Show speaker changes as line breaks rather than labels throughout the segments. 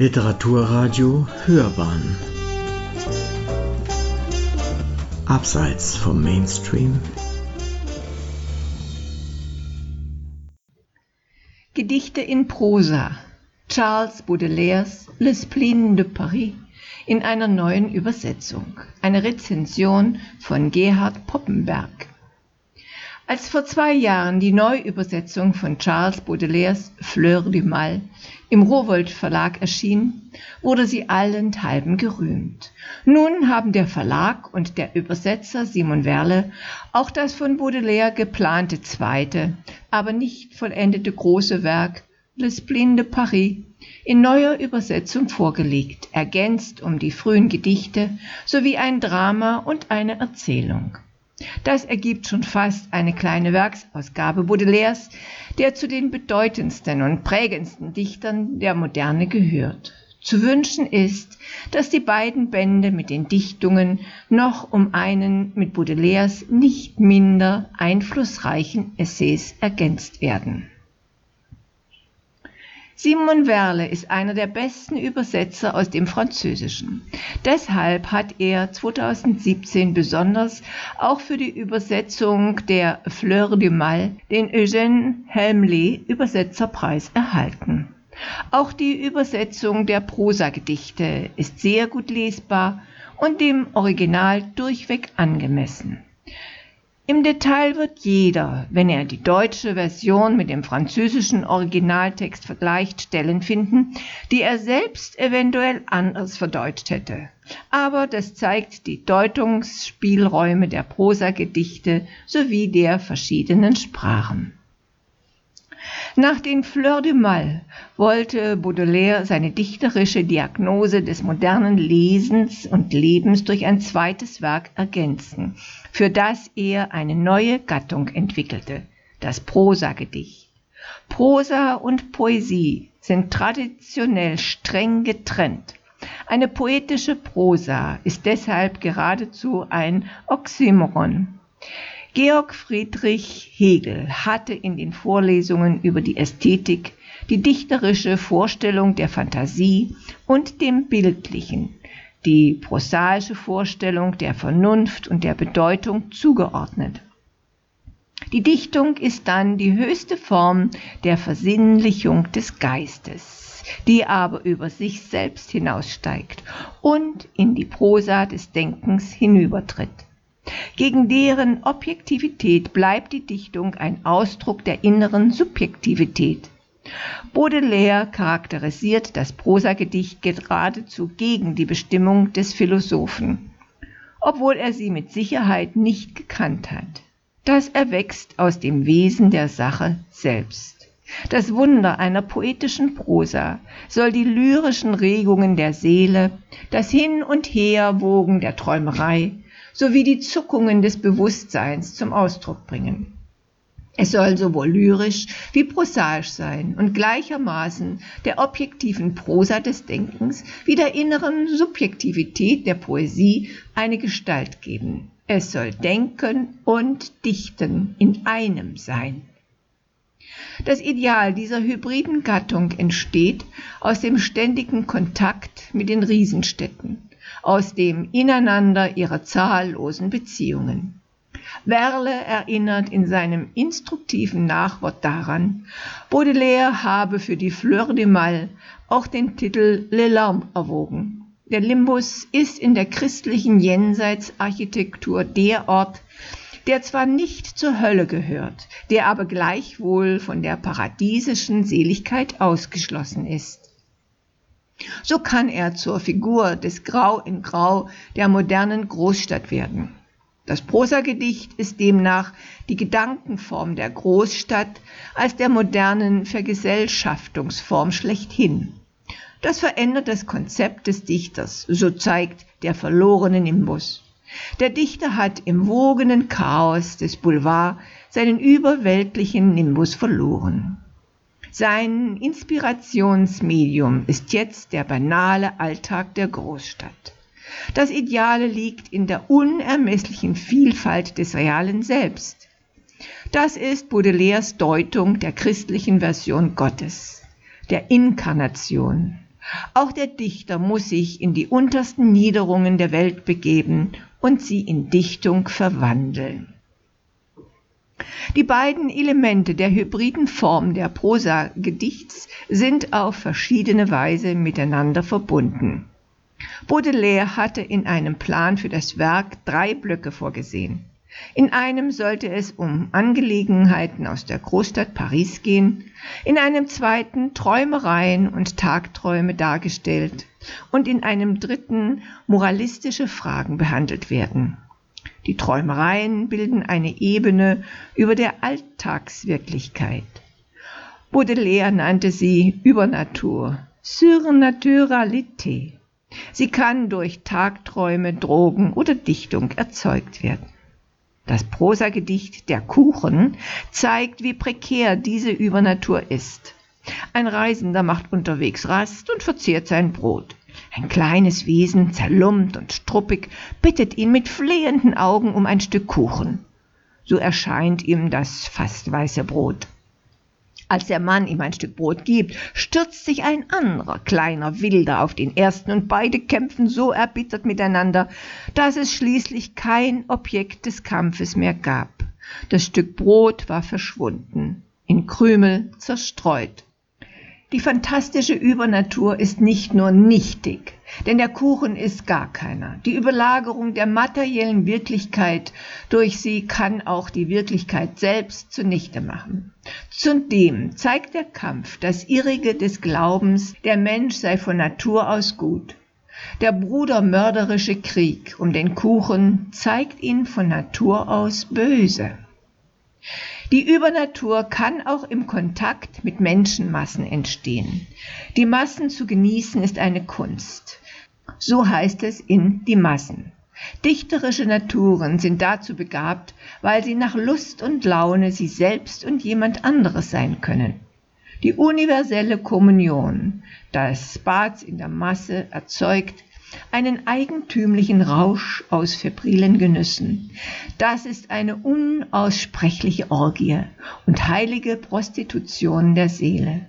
Literaturradio Hörbahn Abseits vom Mainstream
Gedichte in Prosa Charles Baudelaires Le Spleen de Paris in einer neuen Übersetzung. Eine Rezension von Gerhard Poppenberg. Als vor zwei Jahren die Neuübersetzung von Charles Baudelaires Fleur du Mal im Rowold Verlag erschien, wurde sie allenthalben gerühmt. Nun haben der Verlag und der Übersetzer Simon Werle auch das von Baudelaire geplante zweite, aber nicht vollendete große Werk Le Spleen de Paris in neuer Übersetzung vorgelegt, ergänzt um die frühen Gedichte sowie ein Drama und eine Erzählung. Das ergibt schon fast eine kleine Werksausgabe Baudelaires, der zu den bedeutendsten und prägendsten Dichtern der Moderne gehört. Zu wünschen ist, dass die beiden Bände mit den Dichtungen noch um einen mit Baudelaires nicht minder einflussreichen Essays ergänzt werden. Simon Werle ist einer der besten Übersetzer aus dem Französischen. Deshalb hat er 2017 besonders auch für die Übersetzung der Fleur du Mal den Eugène Helmley Übersetzerpreis erhalten. Auch die Übersetzung der Prosagedichte ist sehr gut lesbar und dem Original durchweg angemessen. Im Detail wird jeder, wenn er die deutsche Version mit dem französischen Originaltext vergleicht, Stellen finden, die er selbst eventuell anders verdeutscht hätte. Aber das zeigt die Deutungsspielräume der Prosagedichte sowie der verschiedenen Sprachen. Nach den Fleurs de Mal wollte Baudelaire seine dichterische Diagnose des modernen Lesens und Lebens durch ein zweites Werk ergänzen, für das er eine neue Gattung entwickelte, das Prosagedicht. Prosa und Poesie sind traditionell streng getrennt. Eine poetische Prosa ist deshalb geradezu ein Oxymoron. Georg Friedrich Hegel hatte in den Vorlesungen über die Ästhetik die dichterische Vorstellung der Fantasie und dem Bildlichen, die prosaische Vorstellung der Vernunft und der Bedeutung zugeordnet. Die Dichtung ist dann die höchste Form der Versinnlichung des Geistes, die aber über sich selbst hinaussteigt und in die Prosa des Denkens hinübertritt. Gegen deren Objektivität bleibt die Dichtung ein Ausdruck der inneren Subjektivität. Baudelaire charakterisiert das Prosagedicht geradezu gegen die Bestimmung des Philosophen, obwohl er sie mit Sicherheit nicht gekannt hat. Das erwächst aus dem Wesen der Sache selbst. Das Wunder einer poetischen Prosa soll die lyrischen Regungen der Seele, das Hin und Herwogen der Träumerei, sowie die Zuckungen des Bewusstseins zum Ausdruck bringen. Es soll sowohl lyrisch wie prosaisch sein und gleichermaßen der objektiven Prosa des Denkens wie der inneren Subjektivität der Poesie eine Gestalt geben. Es soll Denken und Dichten in einem sein. Das Ideal dieser hybriden Gattung entsteht aus dem ständigen Kontakt mit den Riesenstädten aus dem Ineinander ihrer zahllosen Beziehungen. Werle erinnert in seinem instruktiven Nachwort daran, Baudelaire habe für die Fleur de Mal auch den Titel Le Larme erwogen. Der Limbus ist in der christlichen Jenseitsarchitektur der Ort, der zwar nicht zur Hölle gehört, der aber gleichwohl von der paradiesischen Seligkeit ausgeschlossen ist. So kann er zur Figur des Grau in Grau der modernen Großstadt werden. Das Prosagedicht ist demnach die Gedankenform der Großstadt als der modernen Vergesellschaftungsform schlechthin. Das verändert das Konzept des Dichters, so zeigt der verlorene Nimbus. Der Dichter hat im wogenen Chaos des Boulevard seinen überweltlichen Nimbus verloren. Sein Inspirationsmedium ist jetzt der banale Alltag der Großstadt. Das Ideale liegt in der unermesslichen Vielfalt des realen Selbst. Das ist Baudelaires Deutung der christlichen Version Gottes, der Inkarnation. Auch der Dichter muss sich in die untersten Niederungen der Welt begeben und sie in Dichtung verwandeln. Die beiden Elemente der hybriden Form der Prosa-Gedichts sind auf verschiedene Weise miteinander verbunden. Baudelaire hatte in einem Plan für das Werk drei Blöcke vorgesehen. In einem sollte es um Angelegenheiten aus der Großstadt Paris gehen, in einem zweiten Träumereien und Tagträume dargestellt und in einem dritten moralistische Fragen behandelt werden. Die Träumereien bilden eine Ebene über der Alltagswirklichkeit. Baudelaire nannte sie Übernatur, Surnaturalité. Sie kann durch Tagträume, Drogen oder Dichtung erzeugt werden. Das Prosagedicht Der Kuchen zeigt, wie prekär diese Übernatur ist. Ein Reisender macht unterwegs Rast und verzehrt sein Brot. Ein kleines Wesen, zerlumpt und struppig, bittet ihn mit flehenden Augen um ein Stück Kuchen. So erscheint ihm das fast weiße Brot. Als der Mann ihm ein Stück Brot gibt, stürzt sich ein anderer kleiner Wilder auf den ersten und beide kämpfen so erbittert miteinander, dass es schließlich kein Objekt des Kampfes mehr gab. Das Stück Brot war verschwunden, in Krümel zerstreut. Die fantastische Übernatur ist nicht nur nichtig, denn der Kuchen ist gar keiner. Die Überlagerung der materiellen Wirklichkeit durch sie kann auch die Wirklichkeit selbst zunichte machen. Zudem zeigt der Kampf das Irrige des Glaubens, der Mensch sei von Natur aus gut. Der brudermörderische Krieg um den Kuchen zeigt ihn von Natur aus böse. Die Übernatur kann auch im Kontakt mit Menschenmassen entstehen. Die Massen zu genießen ist eine Kunst. So heißt es in Die Massen. Dichterische Naturen sind dazu begabt, weil sie nach Lust und Laune sie selbst und jemand anderes sein können. Die universelle Kommunion, das Bad in der Masse erzeugt, einen eigentümlichen Rausch aus febrilen Genüssen. Das ist eine unaussprechliche Orgie und heilige Prostitution der Seele.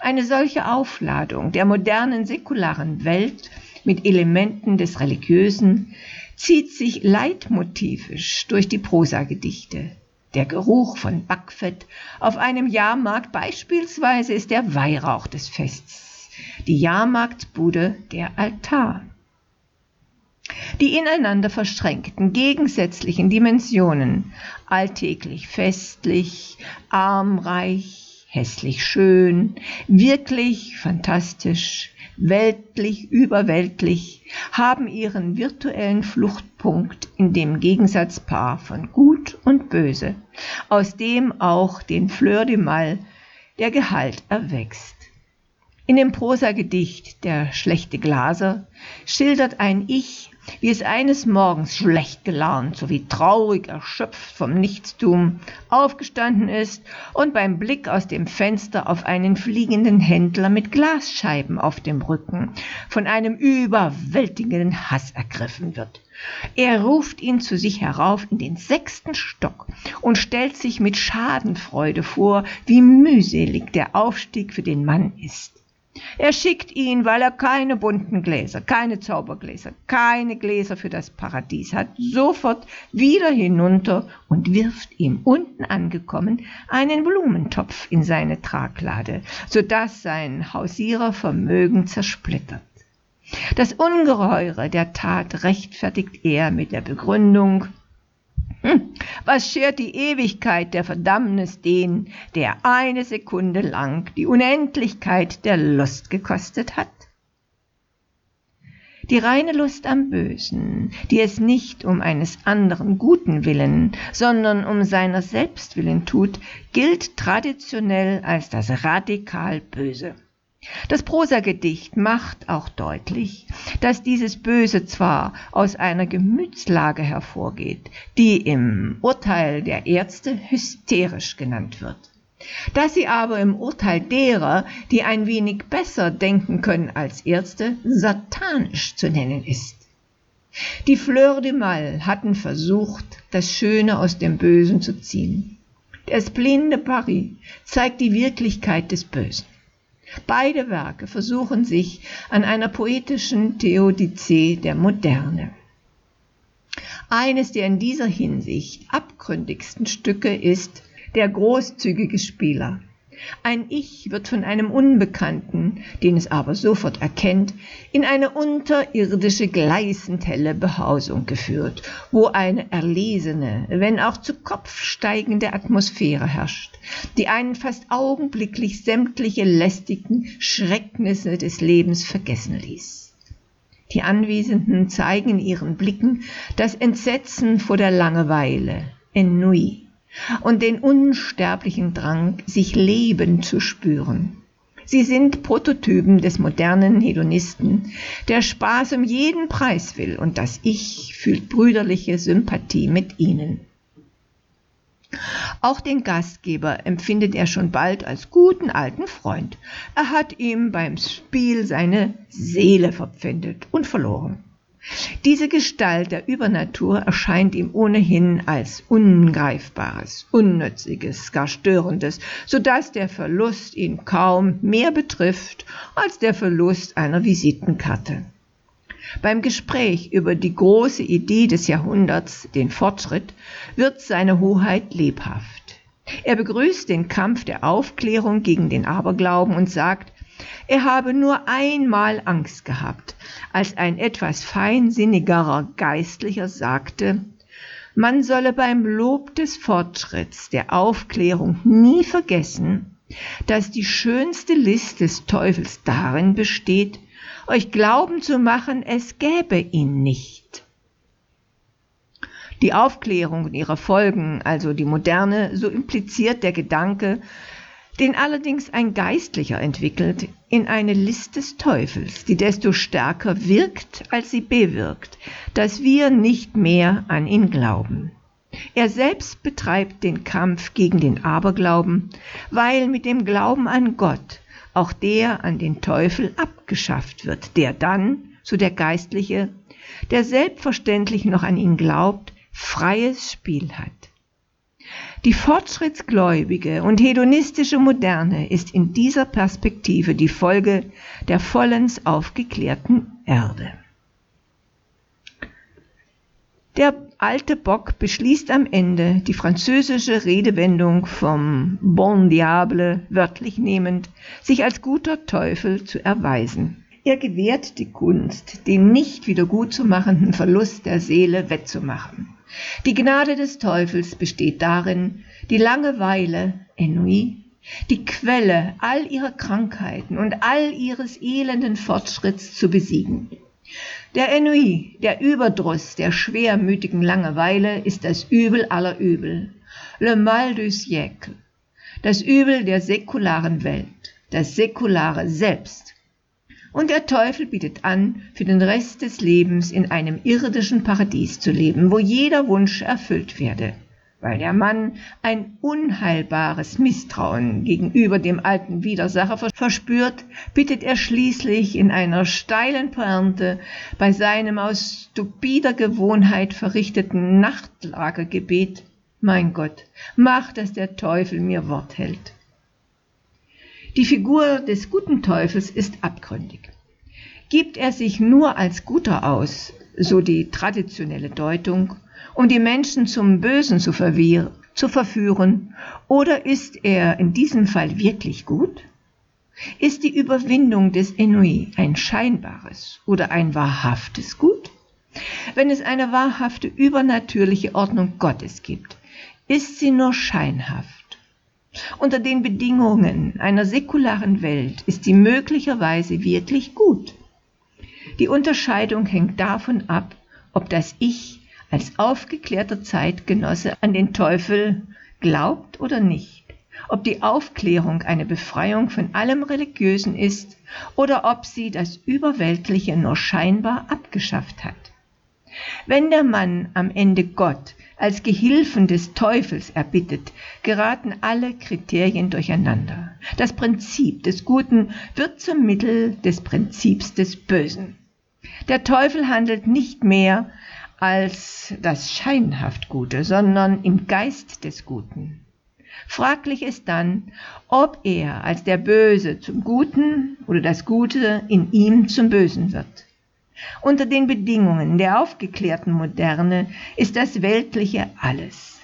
Eine solche Aufladung der modernen säkularen Welt mit Elementen des Religiösen zieht sich leitmotivisch durch die Prosagedichte. Der Geruch von Backfett auf einem Jahrmarkt beispielsweise ist der Weihrauch des Fests, die Jahrmarktbude der Altar. Die ineinander verschränkten, gegensätzlichen Dimensionen, alltäglich festlich, armreich, hässlich schön, wirklich fantastisch, weltlich überweltlich, haben ihren virtuellen Fluchtpunkt in dem Gegensatzpaar von Gut und Böse, aus dem auch den Fleur de Mal der Gehalt erwächst. In dem Prosagedicht Der schlechte Glaser schildert ein Ich wie es eines Morgens schlecht gelaunt sowie traurig erschöpft vom Nichtstun aufgestanden ist und beim Blick aus dem Fenster auf einen fliegenden Händler mit Glasscheiben auf dem Rücken von einem überwältigenden Hass ergriffen wird. Er ruft ihn zu sich herauf in den sechsten Stock und stellt sich mit Schadenfreude vor, wie mühselig der Aufstieg für den Mann ist. Er schickt ihn, weil er keine bunten Gläser, keine Zaubergläser, keine Gläser für das Paradies hat, sofort wieder hinunter und wirft ihm unten angekommen einen Blumentopf in seine Traglade, so dass sein Hausierervermögen zersplittert. Das Ungeheure der Tat rechtfertigt er mit der Begründung, hm, was schert die Ewigkeit der Verdammnis den, der eine Sekunde lang die Unendlichkeit der Lust gekostet hat? Die reine Lust am Bösen, die es nicht um eines anderen guten Willen, sondern um seiner selbst willen tut, gilt traditionell als das radikal Böse. Das Prosagedicht macht auch deutlich, dass dieses Böse zwar aus einer Gemütslage hervorgeht, die im Urteil der Ärzte hysterisch genannt wird, dass sie aber im Urteil derer, die ein wenig besser denken können als Ärzte, satanisch zu nennen ist. Die Fleur de Mal hatten versucht, das Schöne aus dem Bösen zu ziehen. Der Spleen de Paris zeigt die Wirklichkeit des Bösen. Beide Werke versuchen sich an einer poetischen Theodizee der Moderne. Eines der in dieser Hinsicht abgründigsten Stücke ist Der großzügige Spieler ein Ich wird von einem Unbekannten, den es aber sofort erkennt, in eine unterirdische gleißend helle Behausung geführt, wo eine erlesene, wenn auch zu Kopf steigende Atmosphäre herrscht, die einen fast augenblicklich sämtliche lästigen Schrecknisse des Lebens vergessen ließ. Die Anwesenden zeigen in ihren Blicken das Entsetzen vor der Langeweile, Ennui, und den unsterblichen Drang, sich Leben zu spüren. Sie sind Prototypen des modernen Hedonisten, der Spaß um jeden Preis will und das Ich fühlt brüderliche Sympathie mit ihnen. Auch den Gastgeber empfindet er schon bald als guten alten Freund. Er hat ihm beim Spiel seine Seele verpfändet und verloren. Diese Gestalt der Übernatur erscheint ihm ohnehin als Ungreifbares, Unnütziges, gar Störendes, so dass der Verlust ihn kaum mehr betrifft als der Verlust einer Visitenkarte. Beim Gespräch über die große Idee des Jahrhunderts, den Fortschritt, wird seine Hoheit lebhaft. Er begrüßt den Kampf der Aufklärung gegen den Aberglauben und sagt, er habe nur einmal Angst gehabt, als ein etwas feinsinnigerer Geistlicher sagte, man solle beim Lob des Fortschritts der Aufklärung nie vergessen, dass die schönste List des Teufels darin besteht, euch glauben zu machen, es gäbe ihn nicht. Die Aufklärung und ihre Folgen, also die moderne, so impliziert der Gedanke, den allerdings ein Geistlicher entwickelt, in eine List des Teufels, die desto stärker wirkt, als sie bewirkt, dass wir nicht mehr an ihn glauben. Er selbst betreibt den Kampf gegen den Aberglauben, weil mit dem Glauben an Gott auch der an den Teufel abgeschafft wird, der dann, so der Geistliche, der selbstverständlich noch an ihn glaubt, freies Spiel hat. Die fortschrittsgläubige und hedonistische Moderne ist in dieser Perspektive die Folge der vollends aufgeklärten Erde. Der alte Bock beschließt am Ende, die französische Redewendung vom Bon Diable wörtlich nehmend, sich als guter Teufel zu erweisen. Er gewährt die Kunst, den nicht wiedergutzumachenden Verlust der Seele wettzumachen. Die Gnade des Teufels besteht darin, die Langeweile, Ennui, die Quelle all ihrer Krankheiten und all ihres elenden Fortschritts zu besiegen. Der Ennui, der Überdruss der schwermütigen Langeweile, ist das Übel aller Übel, le mal du siècle, das Übel der säkularen Welt, das säkulare Selbst, und der Teufel bietet an, für den Rest des Lebens in einem irdischen Paradies zu leben, wo jeder Wunsch erfüllt werde. Weil der Mann ein unheilbares Misstrauen gegenüber dem alten Widersacher verspürt, bittet er schließlich in einer steilen Pointe bei seinem aus stupider Gewohnheit verrichteten Nachtlagergebet, Mein Gott, mach, dass der Teufel mir Wort hält. Die Figur des guten Teufels ist abgründig. Gibt er sich nur als Guter aus, so die traditionelle Deutung, um die Menschen zum Bösen zu, zu verführen, oder ist er in diesem Fall wirklich gut? Ist die Überwindung des Ennui ein scheinbares oder ein wahrhaftes Gut? Wenn es eine wahrhafte übernatürliche Ordnung Gottes gibt, ist sie nur scheinhaft unter den Bedingungen einer säkularen Welt ist sie möglicherweise wirklich gut. Die Unterscheidung hängt davon ab, ob das Ich als aufgeklärter Zeitgenosse an den Teufel glaubt oder nicht, ob die Aufklärung eine Befreiung von allem Religiösen ist oder ob sie das Überweltliche nur scheinbar abgeschafft hat. Wenn der Mann am Ende Gott als Gehilfen des Teufels erbittet, geraten alle Kriterien durcheinander. Das Prinzip des Guten wird zum Mittel des Prinzips des Bösen. Der Teufel handelt nicht mehr als das scheinhaft Gute, sondern im Geist des Guten. Fraglich ist dann, ob er als der Böse zum Guten oder das Gute in ihm zum Bösen wird. Unter den Bedingungen der aufgeklärten Moderne ist das Weltliche alles.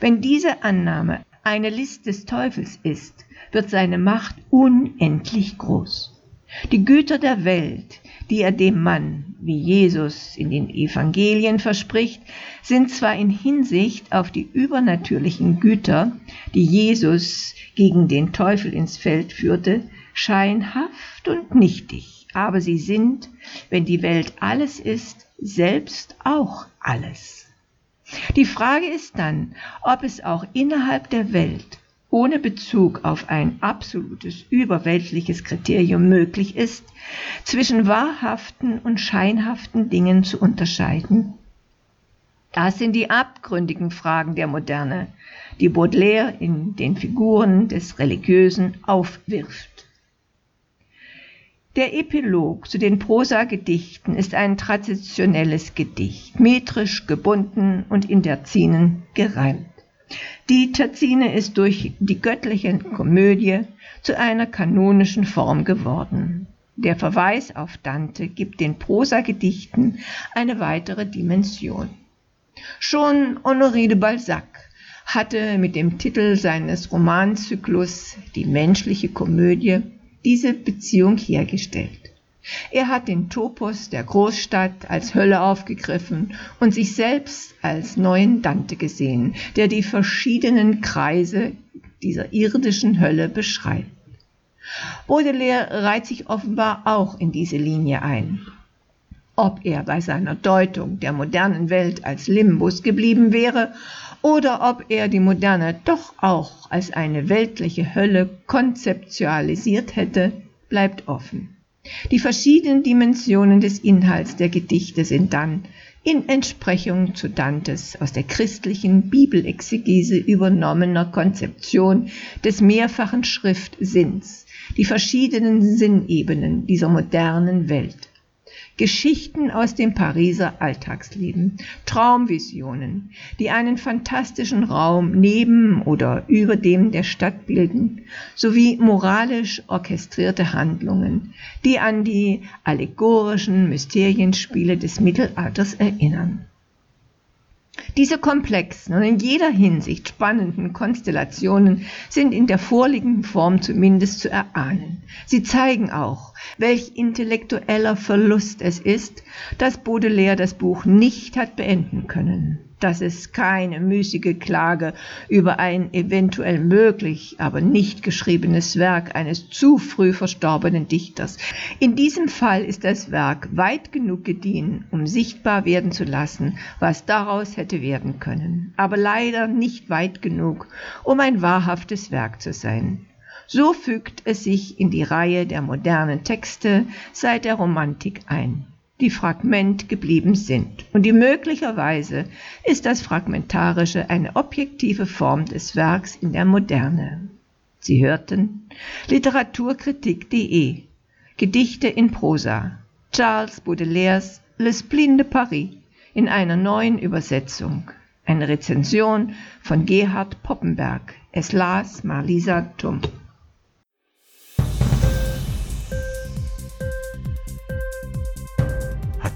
Wenn diese Annahme eine List des Teufels ist, wird seine Macht unendlich groß. Die Güter der Welt, die er dem Mann, wie Jesus in den Evangelien verspricht, sind zwar in Hinsicht auf die übernatürlichen Güter, die Jesus gegen den Teufel ins Feld führte, scheinhaft und nichtig, aber sie sind, wenn die Welt alles ist, selbst auch alles. Die Frage ist dann, ob es auch innerhalb der Welt ohne Bezug auf ein absolutes überweltliches Kriterium möglich ist, zwischen wahrhaften und scheinhaften Dingen zu unterscheiden? Das sind die abgründigen Fragen der Moderne, die Baudelaire in den Figuren des Religiösen aufwirft. Der Epilog zu den Prosagedichten ist ein traditionelles Gedicht, metrisch gebunden und in der Zinen gereimt. Die Terzine ist durch die göttliche Komödie zu einer kanonischen Form geworden. Der Verweis auf Dante gibt den Prosagedichten eine weitere Dimension. Schon Honoré de Balzac hatte mit dem Titel seines Romanzyklus Die menschliche Komödie diese Beziehung hergestellt. Er hat den Topos der Großstadt als Hölle aufgegriffen und sich selbst als neuen Dante gesehen, der die verschiedenen Kreise dieser irdischen Hölle beschreibt. Baudelaire reiht sich offenbar auch in diese Linie ein. Ob er bei seiner Deutung der modernen Welt als Limbus geblieben wäre oder ob er die Moderne doch auch als eine weltliche Hölle konzeptualisiert hätte, bleibt offen. Die verschiedenen Dimensionen des Inhalts der Gedichte sind dann in Entsprechung zu Dantes aus der christlichen Bibelexegese übernommener Konzeption des mehrfachen Schriftsinns, die verschiedenen Sinnebenen dieser modernen Welt. Geschichten aus dem Pariser Alltagsleben, Traumvisionen, die einen fantastischen Raum neben oder über dem der Stadt bilden, sowie moralisch orchestrierte Handlungen, die an die allegorischen Mysterienspiele des Mittelalters erinnern. Diese komplexen und in jeder Hinsicht spannenden Konstellationen sind in der vorliegenden Form zumindest zu erahnen. Sie zeigen auch, welch intellektueller Verlust es ist, dass Baudelaire das Buch nicht hat beenden können dass es keine müßige Klage über ein eventuell möglich, aber nicht geschriebenes Werk eines zu früh verstorbenen Dichters. In diesem Fall ist das Werk weit genug gediehen, um sichtbar werden zu lassen, was daraus hätte werden können, aber leider nicht weit genug, um ein wahrhaftes Werk zu sein. So fügt es sich in die Reihe der modernen Texte seit der Romantik ein die fragment geblieben sind. Und die möglicherweise ist das Fragmentarische eine objektive Form des Werks in der Moderne. Sie hörten Literaturkritik.de Gedichte in Prosa Charles Baudelaires L'Esprit de Paris in einer neuen Übersetzung. Eine Rezension von Gerhard Poppenberg. Es las Marlisa